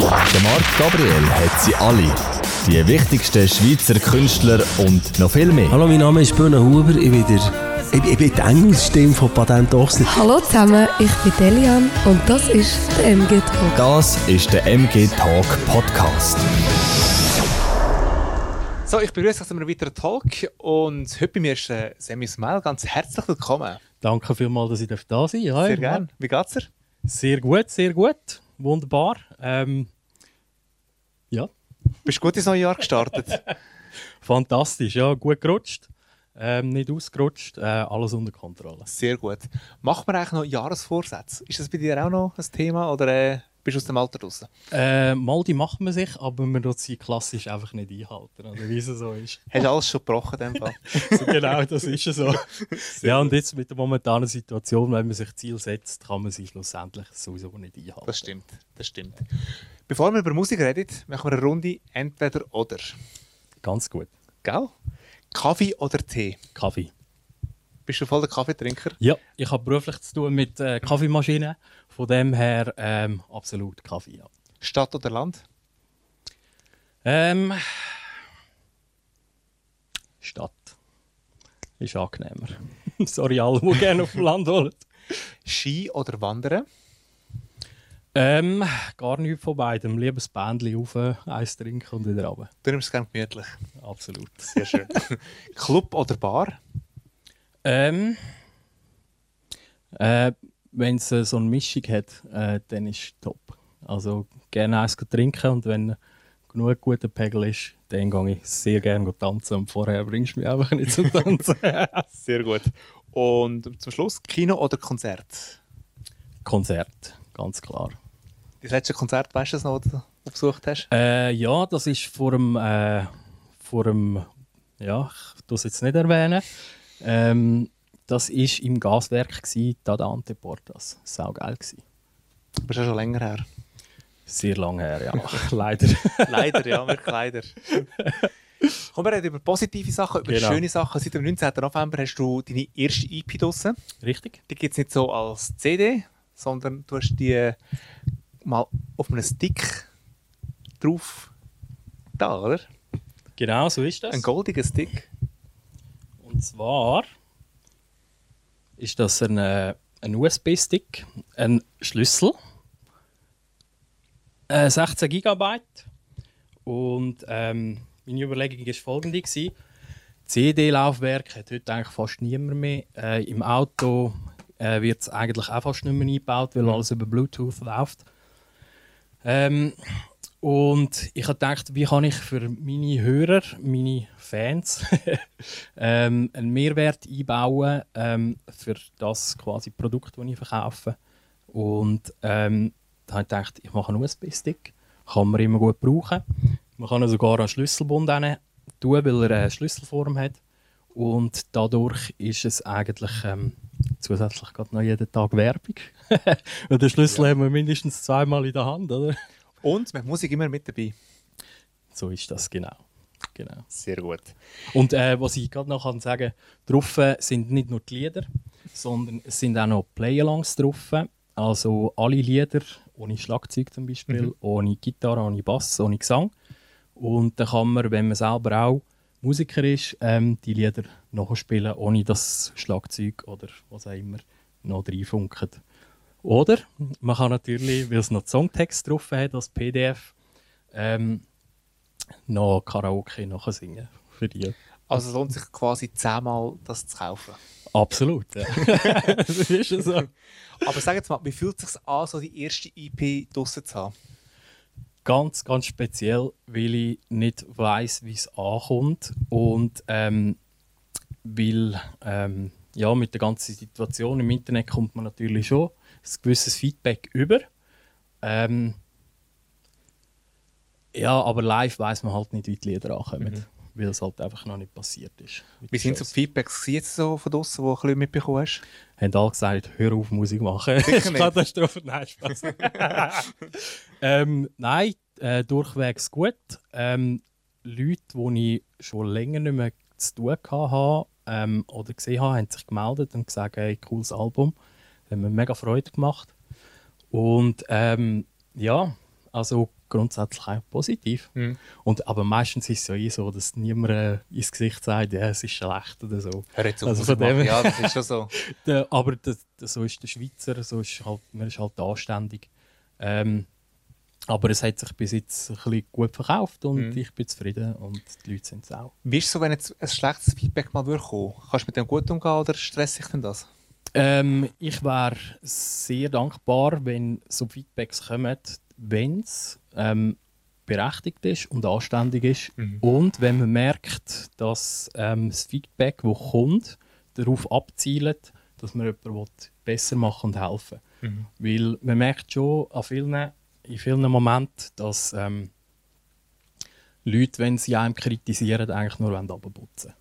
Der Marc Gabriel hat sie alle. Die wichtigsten Schweizer Künstler und noch viel mehr. Hallo, mein Name ist Böhne Huber. Ich bin, der, ich, ich bin die Engelsstimme von Patent Ochsner. Hallo zusammen, ich bin Delian und das ist der MG Talk. Das ist der MG Talk Podcast. So, ich begrüße euch zu einem weiteren Talk und heute bei mir ist äh, Sammy Smile. Ganz herzlich willkommen. Danke vielmals, dass ich da sein darf. Sehr gerne. Wie geht's dir? Sehr gut, sehr gut. Wunderbar. Ähm, ja. Bist du gut ins neue Jahr gestartet? Fantastisch, ja. Gut gerutscht. Ähm, nicht ausgerutscht. Äh, alles unter Kontrolle. Sehr gut. Macht man eigentlich noch Jahresvorsätze? Ist das bei dir auch noch ein Thema oder äh, bist du aus dem Alter raus? Äh, mal die macht man sich, aber man tut sie klassisch einfach nicht einhalten. Also, wie es so ist. Hast du alles schon gebrochen in dem Fall? so, genau, das ist so. ja, und jetzt mit der momentanen Situation, wenn man sich Ziel setzt, kann man sie schlussendlich sowieso nicht einhalten. Das stimmt, das stimmt. Bevor wir über Musik reden, machen wir eine Runde entweder oder. Ganz gut. Gell? Kaffee oder Tee? Kaffee. Bist du voll der Kaffeetrinker? Ja, ich habe beruflich zu tun mit äh, Kaffeemaschinen. Von dem her ähm, absolut Kaffee. Ja. Stadt oder Land? Ähm, Stadt. Ist angenehmer. Sorry, alle, die gerne auf dem Land wollen. Ski oder Wandern? Ähm, gar nichts von beidem. Lieber das Bändchen rauf, eins trinken und wieder runter. Du nimmst es gerne gemütlich. Absolut. Sehr schön. Club oder Bar? Ähm, äh, wenn es äh, so eine Mischung hat, äh, dann ist es top. Also gerne eins trinken und wenn genug guter Pegel ist, dann gehe ich sehr gerne tanzen und vorher bringst du mich einfach nicht zum Tanzen. sehr gut. Und zum Schluss Kino oder Konzert? Konzert, ganz klar. Das letzte Konzert, weißt du das noch, das du besucht hast? Äh, ja, das ist vor dem, äh, vor dem ja, ich es jetzt nicht erwähnen. Ähm, das war im Gaswerk, Tadante Portas. Saugeil. Gewesen. Aber schon länger her. Sehr lange her, ja. leider. leider, ja, wirklich leider. Komm, wir reden über positive Sachen, über genau. schöne Sachen. Seit dem 19. November hast du deine erste EP draussen. Richtig. Die gibt es nicht so als CD, sondern du hast die mal auf einem Stick drauf da, oder? Genau, so ist das. Ein goldiger Stick. Und zwar ist das ein, äh, ein USB-Stick, ein Schlüssel, äh, 16 GB. Und ähm, meine Überlegung war folgende. CD-Laufwerk hat heute eigentlich fast niemand mehr. Äh, Im Auto äh, wird es eigentlich auch fast nicht mehr eingebaut, weil alles über Bluetooth läuft. Ähm, und ich habe gedacht, wie kann ich für meine Hörer, meine Fans, ähm, einen Mehrwert einbauen ähm, für das quasi Produkt, das ich verkaufe. Und ähm, da habe ich gedacht, ich mache einen USB-Stick, kann man immer gut brauchen. Man kann sogar einen Schlüsselbund tun, weil er eine Schlüsselform hat. Und dadurch ist es eigentlich ähm, zusätzlich gerade noch jeden Tag Werbung. Den Schlüssel ja. haben wir mindestens zweimal in der Hand, oder? Und man Musik immer mit dabei. So ist das, genau. genau. Sehr gut. Und äh, was ich gerade noch kann sagen drauf sind nicht nur die Lieder, sondern es sind auch noch Play-Alongs drauf. Also alle Lieder, ohne Schlagzeug zum Beispiel, mhm. ohne Gitarre, ohne Bass, ohne Gesang. Und dann kann man, wenn man selber auch Musiker ist, ähm, die Lieder nachspielen, ohne das Schlagzeug oder was auch immer noch reinfunkt. Oder man kann natürlich, weil es noch Songtext drauf hat, als PDF, ähm, noch Karaoke nachher singen für die. Also lohnt sich quasi zehnmal das zu kaufen? Absolut, ja. das ist so. Aber sag jetzt mal, wie fühlt es sich an, so die erste EP draussen zu haben? Ganz, ganz speziell, weil ich nicht weiß, wie es ankommt und ähm, weil ähm, ja, mit der ganzen Situation im Internet kommt man natürlich schon ein gewisses Feedback über. Ähm, ja, aber live weiß man halt nicht, wie die Lieder ankommen, mhm. weil es halt einfach noch nicht passiert ist. Wie sind so die Feedbacks jetzt so von draussen, die du ein bisschen mitbekommen hast? Haben alle gesagt, hör auf Musik machen. Sicher nicht. Katastrophe, nein, Spaß. ähm, nein, äh, durchwegs gut. Ähm, Leute, die ich schon länger nicht mehr zu tun hatte ähm, oder gesehen habe, haben sich gemeldet und gesagt, hey, cooles Album. Das hat mir mega Freude gemacht. Und ähm, ja, also grundsätzlich auch positiv. Mhm. Und, aber meistens ist es ja eh so, dass niemand äh, ins Gesicht sagt, ja, es ist schlecht oder so. Hör jetzt auf, Also von dem Ja, das ist schon so. Der, aber das, das, so ist der Schweizer, so ist halt, man ist halt anständig. Ähm, aber es hat sich bis jetzt ein bisschen gut verkauft und Mhm. ich bin zufrieden und die Leute sind es auch. Wie ist es so, wenn jetzt ein schlechtes Feedback mal kommen? Kannst du mit dem gut umgehen oder stresst dich denn das? Ähm, ich wäre sehr dankbar, wenn so Feedbacks kommen, wenn es ähm, berechtigt ist und anständig ist. Und wenn man merkt, dass ähm, das Feedback, das kommt, darauf abzielt, dass man jemanden will besser machen und helfen Weil man merkt schon an vielen, in vielen Momenten, dass ähm, Leute, wenn sie einem kritisieren, eigentlich nur runterputzen wollen.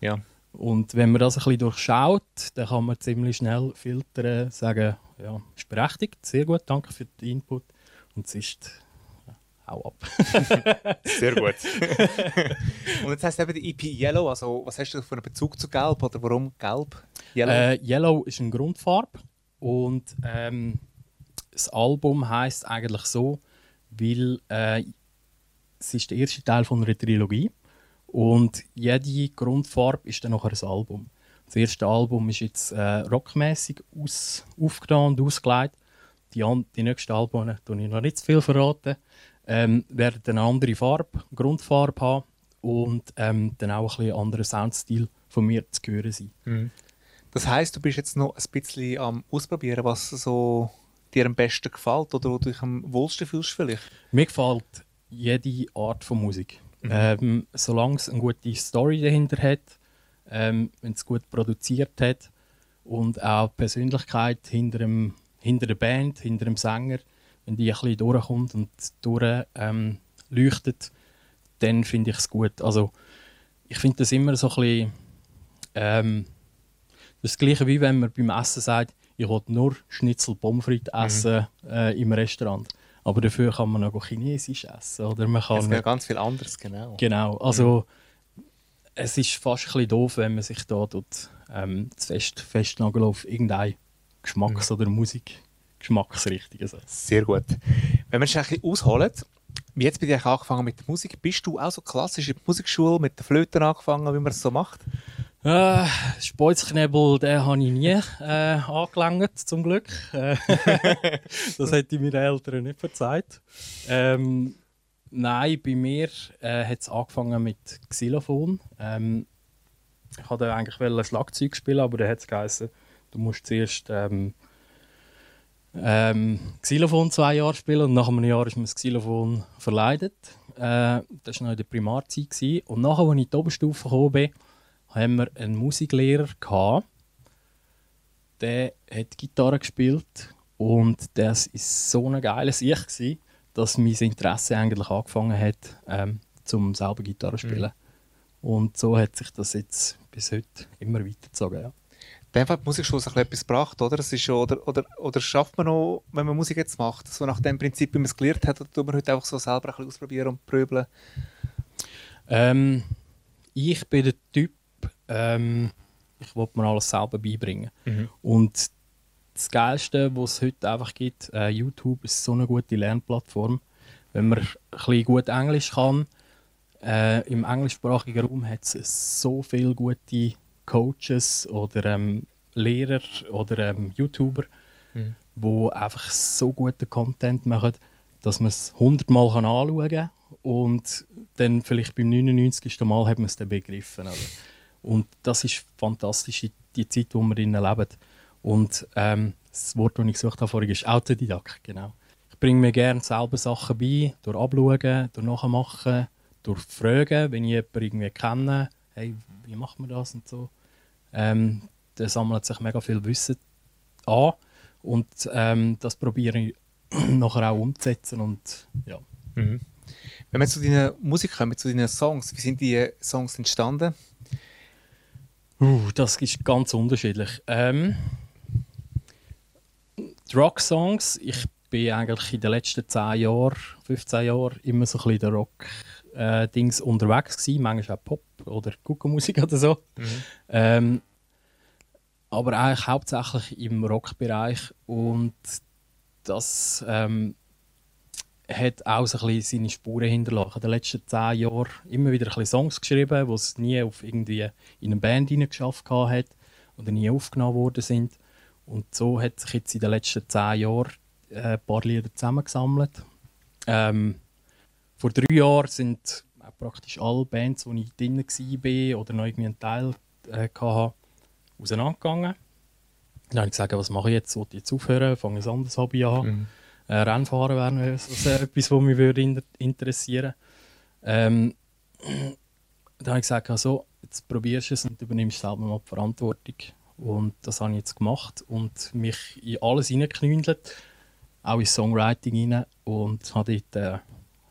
Ja. Und wenn man das ein bisschen durchschaut, dann kann man ziemlich schnell filtern, sagen, ja, ist berechtigt, sehr gut, danke für den Input. Und es ist, ja, hau ab. Sehr gut. und jetzt heisst eben die EP Yellow, also was hast du für einen Bezug zu Gelb oder warum Gelb? Yellow? Äh, Yellow ist eine Grundfarbe und ähm, das Album heißt eigentlich so, weil äh, es ist der erste Teil von einer Trilogie und jede Grundfarbe ist dann nachher ein Album. Das erste Album ist jetzt äh, rockmäßig aufgenommen und ausgelegt. Die, an, die nächsten Alben, tue ich noch nicht zu viel verraten, ähm, werden eine andere Farbe, Grundfarbe haben und ähm, dann auch ein bisschen anderen Soundstil von mir zu hören sein. Das heisst, du bist jetzt noch ein bisschen am Ausprobieren, was so dir am besten gefällt oder wo du dich am wohlsten fühlst vielleicht? Mir gefällt jede Art von Musik. Ähm, solange es eine gute Story dahinter hat, ähm, wenn es gut produziert hat und auch die Persönlichkeit hinter, dem, hinter der Band, hinter dem Sänger, wenn die ein bisschen durchkommt und durch ähm, leuchtet, dann finde ich es gut. Also ich finde das immer so ein bisschen ähm, das Gleiche wie wenn man beim Essen sagt, ich will nur Schnitzel Pommes frites essen äh, im Restaurant. Aber dafür kann man auch Chinesisch essen. Oder man Es kann gibt ja ganz viel anderes, genau. Genau, also es ist fast ein bisschen doof, wenn man sich da tut, ähm, zu fest festnageln auf irgendeine Geschmacks- oder Musikgeschmacksrichtung. Also. Sehr gut. Wenn wir es ein bisschen ausholen, wie jetzt bei dir angefangen mit der Musik, bist du auch so klassisch in der Musikschule mit der Flöte angefangen, wie man es so macht? Äh, Speuzknebel, den habe ich nie äh, angelangt, zum Glück. Äh, das hätte ich meinen Eltern nicht verzeiht. Ähm, nein, bei mir äh, hat es angefangen mit Xylophon. Ähm, ich wollte eigentlich Schlagzeug spielen, aber dann hat es geheißen, du musst zuerst ähm, ähm, Xylophon zwei Jahre spielen und nach einem Jahr ist mir das Xylophon verleidet. Äh, das war noch in der Primarzeit. Und nachher, als ich in die Oberstufe gekommen bin, haben wir einen Musiklehrer gehabt, der hat Gitarre gespielt und das ist so ein geiles Ich gsi, dass mein Interesse eigentlich angefangen hat, ähm, zum selber Gitarre zu spielen. Und so hat sich das jetzt bis heute immer weitergezogen. Ja. Dann hat die Musikschule sich etwas gebracht, oder? Es ist schon, oder, oder, oder schafft man noch, wenn man Musik jetzt macht, so nach dem Prinzip, wie man es gelernt hat, oder tut man heute einfach so selber ein bisschen ausprobieren und pröbeln? Ähm, ich bin der Typ, ähm, ich wollte mir alles selber beibringen. Und das Geilste, was es heute einfach gibt, äh, YouTube ist so eine gute Lernplattform. Wenn man ein bisschen gut Englisch kann, äh, im englischsprachigen Raum hat es so viele gute Coaches oder ähm, Lehrer oder ähm, YouTuber, wo einfach so guten Content machen, dass man es hundertmal kann anschauen kann und dann vielleicht beim 99. Mal hat man es dann begriffen. Oder? Und das ist fantastisch, die- Zeit, wo wir drin leben. Und ähm, das Wort, das ich gesucht habe vorhin, ist Autodidakt. Genau. Ich bringe mir gerne selber Sachen bei, durch Abschauen, durch Nachmachen, durch Fragen, wenn ich jemanden irgendwie kenne, hey, wie macht man das und so. Ähm, da sammelt sich mega viel Wissen an und ähm, das probiere ich nachher auch umzusetzen und ja. Wenn wir zu deiner Musik kommen, zu deinen Songs, wie sind die Songs entstanden? Uh, das ist ganz unterschiedlich. Ähm, Rock-Songs, ich bin eigentlich in den letzten 10 Jahren, 15 Jahren immer so ein bisschen der Rock-Dings unterwegs gewesen. Manchmal auch Pop oder Kuckuckmusik oder so. Ähm, aber eigentlich hauptsächlich im Rockbereich und das ähm, hat auch so ein bisschen seine Spuren hinterlassen. In den letzten zehn Jahren immer wieder ein bisschen Songs geschrieben, die es nie auf irgendwie in eine Band geschafft hat oder nie aufgenommen worden sind. Und so hat sich jetzt in den letzten zehn Jahren äh, ein paar Lieder zusammengesammelt. Ähm, vor drei Jahren sind praktisch alle Bands, wo ich drin war oder noch irgendwie einen Teil äh, hatte, auseinandergegangen. Dann habe ich gesagt, was mache ich jetzt? Sollte ich jetzt aufhören? Fange ein anderes Hobby an? Mhm. Äh, Rennfahren wäre also etwas, was mich würde interessieren ähm, Dann habe ich gesagt, also, jetzt probierst du es und übernimmst selber mal die Verantwortung. Und das habe ich jetzt gemacht und mich in alles hineingeknündelt, auch ins Songwriting rein und habe dort äh,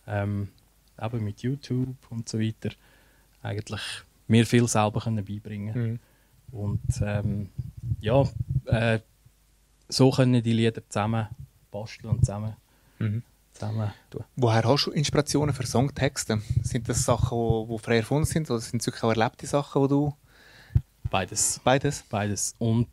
ähm, eben mit YouTube und so weiter eigentlich mir viel selber können beibringen mhm. Und ähm, ja, äh, so können die Lieder zusammen basteln und zusammen, mhm. zusammen tun. Woher hast du Inspirationen für Songtexte? Sind das Sachen, die frei erfunden sind oder sind es wirklich auch erlebte Sachen, die du... Beides. Beides? Beides. Und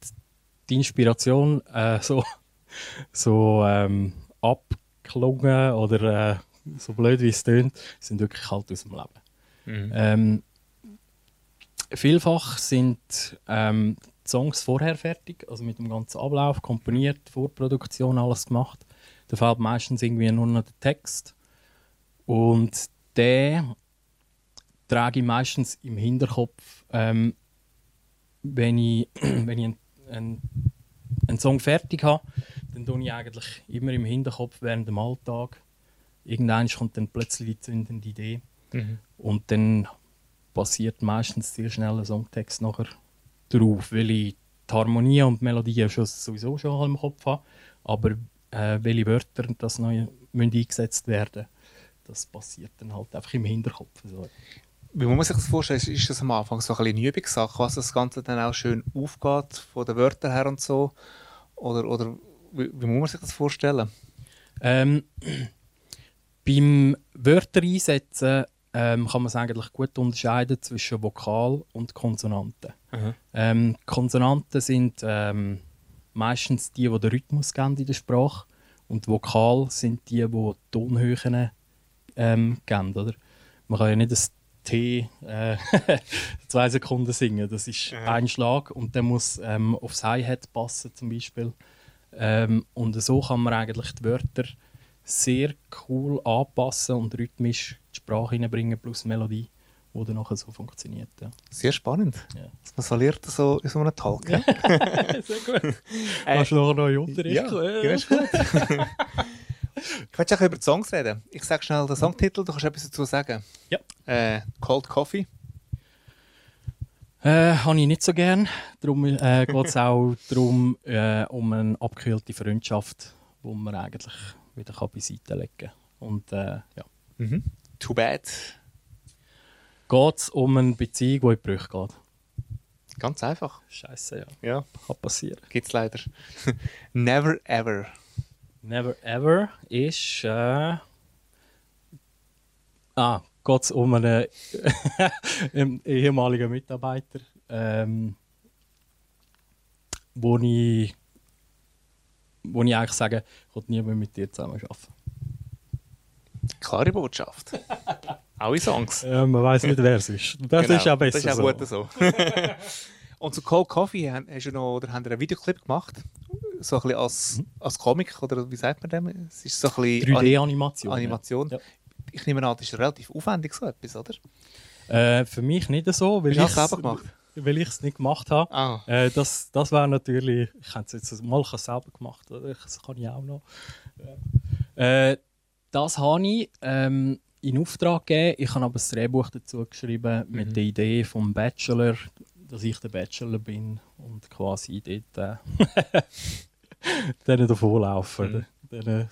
die Inspiration äh, so, so ähm, abgelungen oder äh, so blöd wie es tönt, sind wirklich halt aus dem Leben. Mhm. Ähm, vielfach sind ähm, Songs vorher fertig, also mit dem ganzen Ablauf, komponiert, Vorproduktion, alles gemacht. Da fällt meistens irgendwie nur noch der Text. Und der trage ich meistens im Hinterkopf, ähm, wenn ich, wenn ich einen, einen, einen Song fertig habe, dann tue ich eigentlich immer im Hinterkopf während dem Alltag. Irgendwann kommt dann plötzlich die zündende Idee. Mhm. Und dann passiert meistens sehr schnell ein Songtext nachher drauf, weil ich die Harmonie und die Melodie schon, sowieso schon im Kopf habe. Aber äh, welche Wörter das neu eingesetzt werden das passiert dann halt einfach im Hinterkopf. So. Wie muss man sich das vorstellen? Ist das am Anfang so ein bisschen eine Übungssache, was das Ganze dann auch schön aufgeht, von den Wörtern her und so? Oder, oder wie, wie muss man sich das vorstellen? Ähm, beim Wörter einsetzen ähm, kann man es eigentlich gut unterscheiden zwischen Vokal und Konsonanten. Ähm, Konsonanten sind ähm, meistens die, die den Rhythmus geben in der Sprache und Vokal sind die, die, Tonhöhen ähm, geben. Oder? Man kann ja nicht das T äh, zwei Sekunden singen. Das ist mhm. ein Schlag und der muss ähm, aufs Hi-Hat passen zum Beispiel. Ähm, und so kann man eigentlich die Wörter sehr cool anpassen und rhythmisch die Sprache hineinbringen plus Melodie, die dann nachher so funktioniert. Ja. Sehr spannend. Ja. Man verliert so in so einem Talk. Ja? sehr gut. Äh, Kannst du nachher noch in Unterricht ja, ja, ist gut. Ich möchte auch über die Songs reden. Ich sage schnell den Songtitel, du kannst etwas dazu sagen. Ja. Äh, Cold Coffee. Äh, habe ich nicht so gern. Darum äh, geht es auch darum, äh, um eine abgekühlte Freundschaft, wo man eigentlich wieder kann beiseite legen kann. Und äh, ja. Mhm. Too bad. Geht es um eine Beziehung, die in Brüche geht? Ganz einfach. Scheiße, ja. Ja. Kann passieren. Gibt es leider. Never ever. Never ever ist. Äh, ah, geht es um einen ehemaligen Mitarbeiter, ähm, wo ich wo ich eigentlich sage, ich will nie mehr mit dir zusammen arbeiten. Klare Botschaft. auch in Songs. Ja, man weiß nicht, wer es ist. Das genau, ist auch besser Das ist auch so. gut so. Und zu Cold Coffee hast du noch, oder haben einen Videoclip gemacht? So ein bisschen als, mhm. als Comic, oder wie sagt man dem? Es ist so ein 3D-Animation. Animation. Ja. Ich nehme an, das ist relativ aufwendig, so etwas, oder? Äh, für mich nicht so, weil ich es selber gemacht weil ich es nicht gemacht habe. Ah. Äh, das das wäre natürlich, ich hätte es jetzt mal selber gemacht, oder? das kann ich auch noch. Ja. Äh, das habe ich ähm, in Auftrag gegeben. Ich habe aber das Drehbuch dazu geschrieben mhm. mit der Idee vom Bachelor, dass ich der Bachelor bin und quasi dort äh, denen davonlaufen, mhm.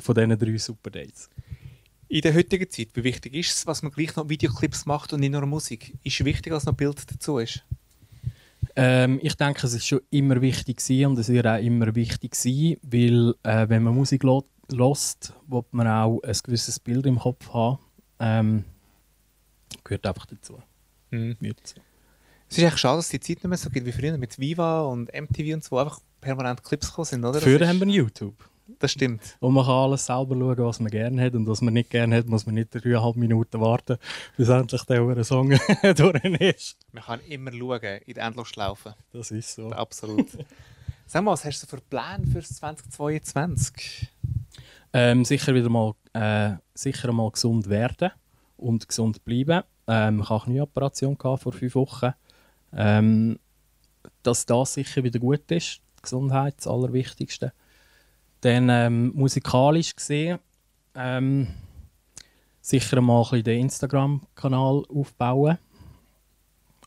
von diesen drei Super Dates. In der heutigen Zeit, wie wichtig ist es, was man gleich noch Videoclips macht und nicht nur Musik? Ist es wichtig, dass noch Bild dazu ist? Ähm, ich denke, es ist schon immer wichtig und es wird auch immer wichtig sein, weil äh, wenn man Musik hört, will man auch ein gewisses Bild im Kopf haben. Ähm, gehört einfach dazu. Mhm. Es ist echt schade, dass die Zeit nicht mehr so gibt wie früher mit Viva und MTV und so, einfach permanent Clips gekommen sind, oder? Früher haben wir YouTube. Das stimmt. Und man kann alles selber schauen, was man gerne hat. Und was man nicht gerne hat, muss man nicht dreieinhalb Minuten warten, bis endlich der Song durch ist. Man kann immer schauen, in der Endlosschlaufe. Das ist so. Absolut. Sag mal, was hast du für Pläne für 2022? Ähm, sicher wieder mal, äh, sicher mal gesund werden und gesund bleiben. Ähm, ich hatte eine Knieoperation vor fünf Wochen. Ähm, dass das sicher wieder gut ist, die Gesundheit, das Allerwichtigste. Dann ähm, musikalisch gesehen, ähm, sicher mal ein bisschen den Instagram-Kanal aufbauen.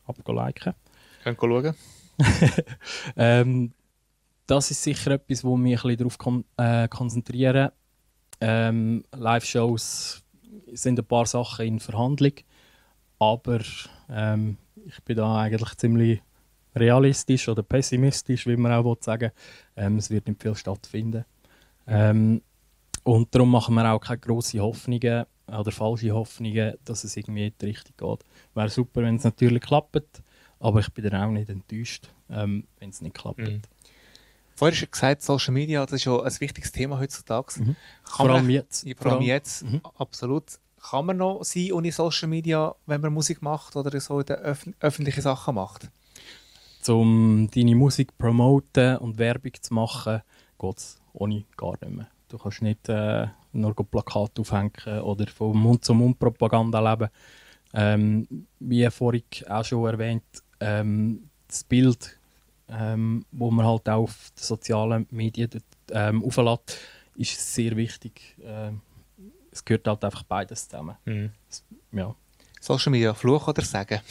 Abgeliken. Könnt ihr schauen? Ähm, das ist sicher etwas, wo wir mich ein bisschen darauf kon äh, konzentrieren. Ähm, Live-Shows sind ein paar Sachen in Verhandlung, aber ähm, ich bin da eigentlich ziemlich realistisch oder pessimistisch, wie man auch will sagen ähm, Es wird nicht viel stattfinden. Ähm, und darum machen wir auch keine grossen Hoffnungen oder falsche Hoffnungen, dass es irgendwie in die Richtung geht. Wäre super, wenn es natürlich klappt, aber ich bin dann auch nicht enttäuscht, ähm, wenn es nicht klappt. Mhm. Vorher hast du gesagt, Social Media, das ist ja ein wichtiges Thema heutzutage. Mhm. Vor allem jetzt. Vor allem jetzt, Mhm. absolut. Kann man noch sein ohne Social Media, wenn man Musik macht oder so in den öff öffentlichen Sachen macht? um deine Musik zu promoten und Werbung zu machen, geht es ohne gar nicht mehr. Du kannst nicht äh, nur Plakate aufhängen oder von Mund-zu-Mund-Propaganda leben. Ähm, wie vorhin auch schon erwähnt, ähm, das Bild, ähm, wo man halt auch auf den sozialen Medien dort, ähm, auflädt, ist sehr wichtig. Ähm, es gehört halt einfach beides zusammen. Ja. Social Media, Fluch oder Sagen?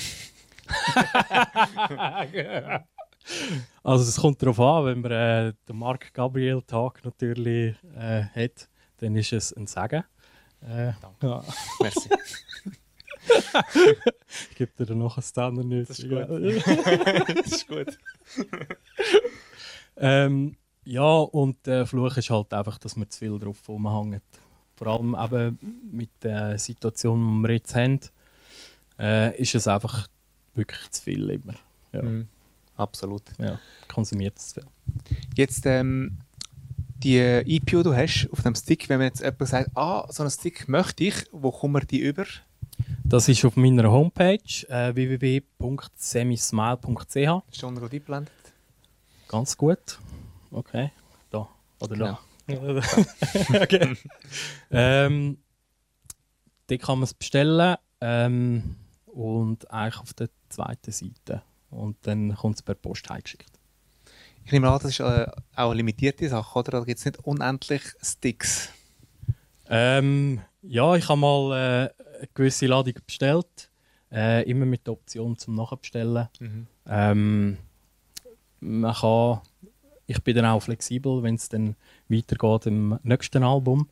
Also es kommt darauf an, wenn man äh, den Marc Gabriel Tag natürlich äh, hat, dann ist es ein Sagen. Äh, ja. Merci. Ich gebe dir noch ein Standard nicht. Das ist gut. das ist gut. ähm, ja, und der Fluch ist halt einfach, dass man zu viel drauf rumhängt. Vor allem eben mit der Situation, die wir jetzt haben, äh, ist es einfach wirklich zu viel immer. Ja, Mhm. Absolut. ja. konsumiert es viel. Jetzt ähm, die EP, die du hast auf dem Stick, wenn man jetzt jemand sagt, ah, so einen Stick möchte ich, wo kommen wir die über? Das ist auf meiner Homepage äh, www.semismile.ch. Ist schon eingeblendet. Ganz gut. Okay. Da. Oder Genau. da. okay. ähm, dort kann man es bestellen. Ähm, und eigentlich auf der zweiten Seite. Und dann kommt es per Post heimgeschickt. Ich nehme an, das ist äh, auch eine limitierte Sache, oder? Da gibt es nicht unendlich Sticks. Ähm, ja, ich habe mal äh, eine gewisse Ladung bestellt. Äh, immer mit der Option zum Nachbestellen. Ähm, man kann, ich bin dann auch flexibel, wenn es dann weitergeht im nächsten Album,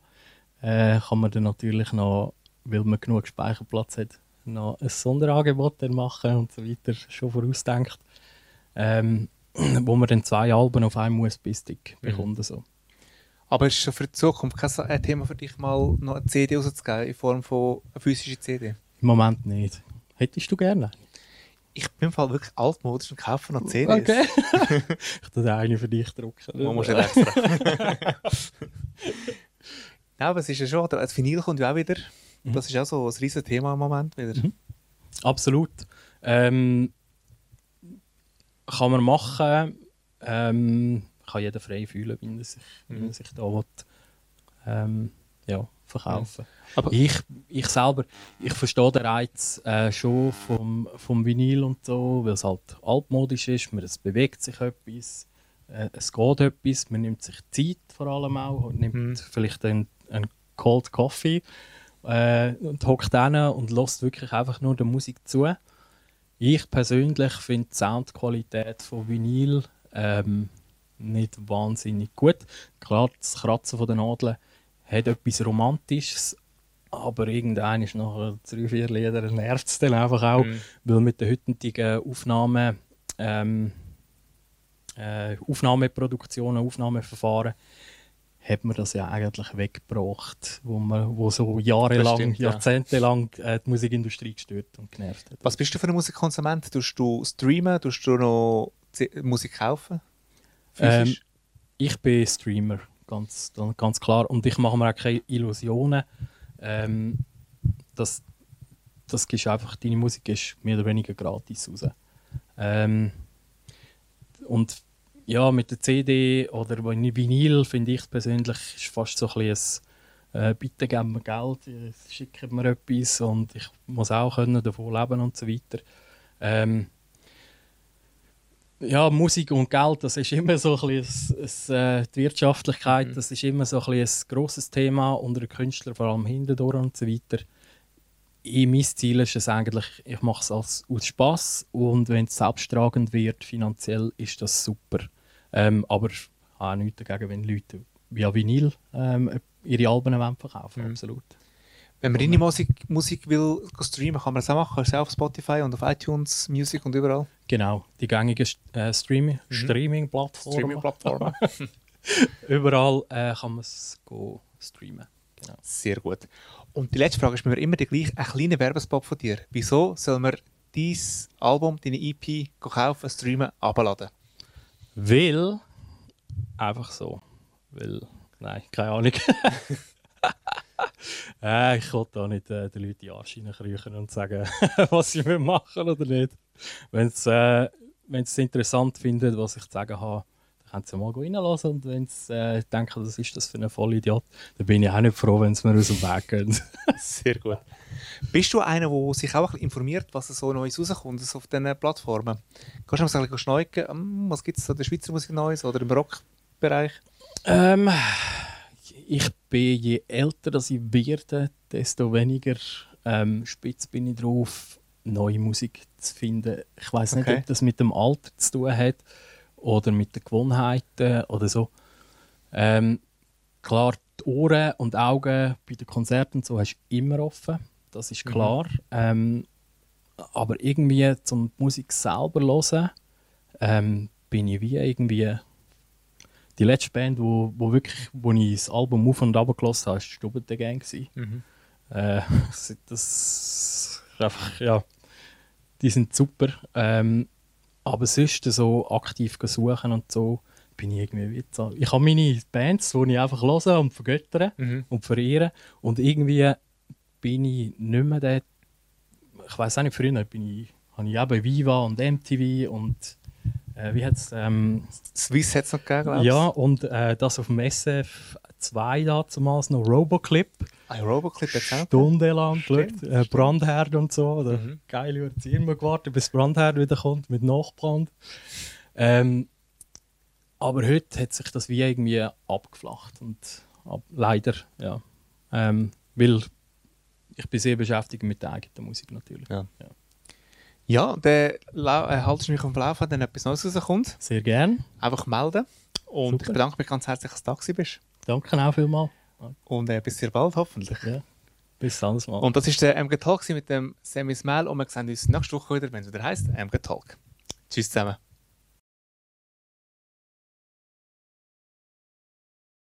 äh, kann man dann natürlich noch, weil man genug Speicherplatz hat, noch ein Sonderangebot dann machen und so weiter, schon vorausdenkt. Ähm, wo man dann zwei Alben auf einem USB-Stick bekommt. So. Aber ist schon für die Zukunft kein ein Thema für dich, mal noch eine CD rauszugeben in Form von einer physischen CD? Im Moment nicht. Hättest du gerne? Ich bin im Fall wirklich altmodisch und kaufe noch CDs. ich tue eine für dich drucken. Man muss nicht extra. Nein, aber es ist ja schon, das Vinyl kommt ja auch wieder. Das ist auch so ein riesen Thema im Moment wieder. Absolut. Ähm, kann man machen. Ähm, kann jeder frei fühlen, wie er sich, wie er sich da will, ähm, ja, verkaufen. Aber- ich, ich selber, ich verstehe den Reiz äh, schon vom, vom Vinyl und so, weil es halt altmodisch ist, man, es bewegt sich etwas, äh, es geht etwas, man nimmt sich Zeit vor allem auch und nimmt Mhm. vielleicht einen, einen Cold Coffee äh, und hockt hin und lässt wirklich einfach nur der Musik zu. Ich persönlich finde die Soundqualität von Vinyl ähm, nicht wahnsinnig gut. Klar, das Kratzen von den Nadeln hat etwas Romantisches, aber irgendein ist nachher drei, vier Lieder nervt es dann einfach auch, Mhm. weil mit den heutigen Aufnahmen, ähm, äh, Aufnahmeproduktionen, Aufnahmeverfahren hat man das ja eigentlich weggebracht, wo, man, wo so jahrelang, stimmt, ja. jahrzehntelang äh, die Musikindustrie gestört und genervt hat. Was bist du für ein Musikkonsument? Tust du streamen? Tust du noch Musik kaufen? Ähm, ich bin Streamer, ganz, ganz klar. Und ich mache mir auch keine Illusionen. Ähm, das, das gibst einfach, deine Musik ist mehr oder weniger gratis raus. Ähm, und ja, mit der CD oder Vinyl finde ich persönlich ist fast so ein bisschen ein, äh, bitte geben mir Geld, äh, schicken mir etwas und ich muss auch können davon leben und so weiter. Ähm, ja, Musik und Geld, das ist immer so ein bisschen ein, ein, äh, die Wirtschaftlichkeit, mhm. das ist immer so ein, bisschen ein grosses Thema unter den Künstlern, vor allem hindurch und so weiter. Ich, mein Ziel ist es eigentlich, ich mache es als, aus Spass und wenn es selbsttragend wird, finanziell, ist das super. Ähm, aber ich habe auch nichts dagegen, wenn Leute via Vinyl ähm, ihre Alben verkaufen mhm. absolut. Wenn man deine Musik, Musik will streamen, kann man das auch machen? Du auf Spotify und auf iTunes Music und überall? Genau, die gängigen äh, Streaming, mhm. Streaming-Plattformen. Streaming-Plattformen. überall äh, kann man es streamen. Genau. Sehr gut. Und die letzte Frage ist mir immer die gleiche, ein kleiner Werbespot von dir. Wieso soll man dein Album, deine EP kaufen, streamen, abladen? Weil, einfach so. Weil, nein, keine Ahnung. äh, ich will da nicht äh, den Leuten die Arsch reinkriechen und sagen, was sie machen oder nicht. Wenn sie äh, es interessant finden, was ich zu sagen habe, können sie mal reinlassen. Und wenn sie äh, denken, was ist das für ein Vollidiot, dann bin ich auch nicht froh, wenn sie mir aus dem Weg gehen. Sehr gut. Bist du einer, der sich auch informiert, was so Neues rauskommt also auf diesen Plattformen? Kannst du mal schneuken, hm, was gibt es in der Schweizer Musik Neues oder im Rockbereich? Ähm, ich bin, je älter dass ich werde, desto weniger ähm, spitz bin ich drauf, neue Musik zu finden. Ich weiß nicht, okay. ob das mit dem Alter zu tun hat oder mit den Gewohnheiten oder so. Ähm, klar, die Ohren und Augen bei den Konzerten und so hast du immer offen, das ist mhm. klar. Mhm. Ähm, aber irgendwie zum Musik selber hören, ähm, bin ich wie irgendwie die letzte Band, wo, wo, wirklich, wo ich das Album auf und ab gelassen habe, war Stubben Gang. Mhm. Äh, das einfach, ja, die sind super. Ähm, aber sonst so aktiv suchen und so, bin ich irgendwie wieder. Ich habe meine Bands, die ich einfach höre und vergöttere mhm. und verehren. Und irgendwie bin ich nicht mehr der. Ich weiß auch nicht, früher bin ich, habe ich eben Viva und MTV und äh, wie hat's, ähm, Swiss hat es noch gegeben. Ja, und äh, das auf dem SF 2 damals noch Roboclip. Ein ah, Roboclip jetzt auch. Stundenlang geschaut, äh, Brandherd und so. Oder? Mhm. Geil, ich habe immer gewartet, bis Brandherd wieder kommt mit Nachbrand. Ähm, aber heute hat sich das wie irgendwie abgeflacht und ab, leider, ja. Ähm, weil ich bin sehr beschäftigt mit der eigenen Musik natürlich. Ja. ja. Ja, dann äh, haltest du mich auf dem Lauf, wenn etwas Neues rauskommt. Sehr gern. Einfach melden. Und Super. ich bedanke mich ganz herzlich, dass du da bist. Danke auch vielmals. Und äh, bis sehr bald hoffentlich. Ja. Bis dann Mal. Und das war der MG Talk mit dem Sammy Smell und wir sehen uns nächste Woche wieder, wenn es wieder heisst MG Talk. Tschüss zusammen.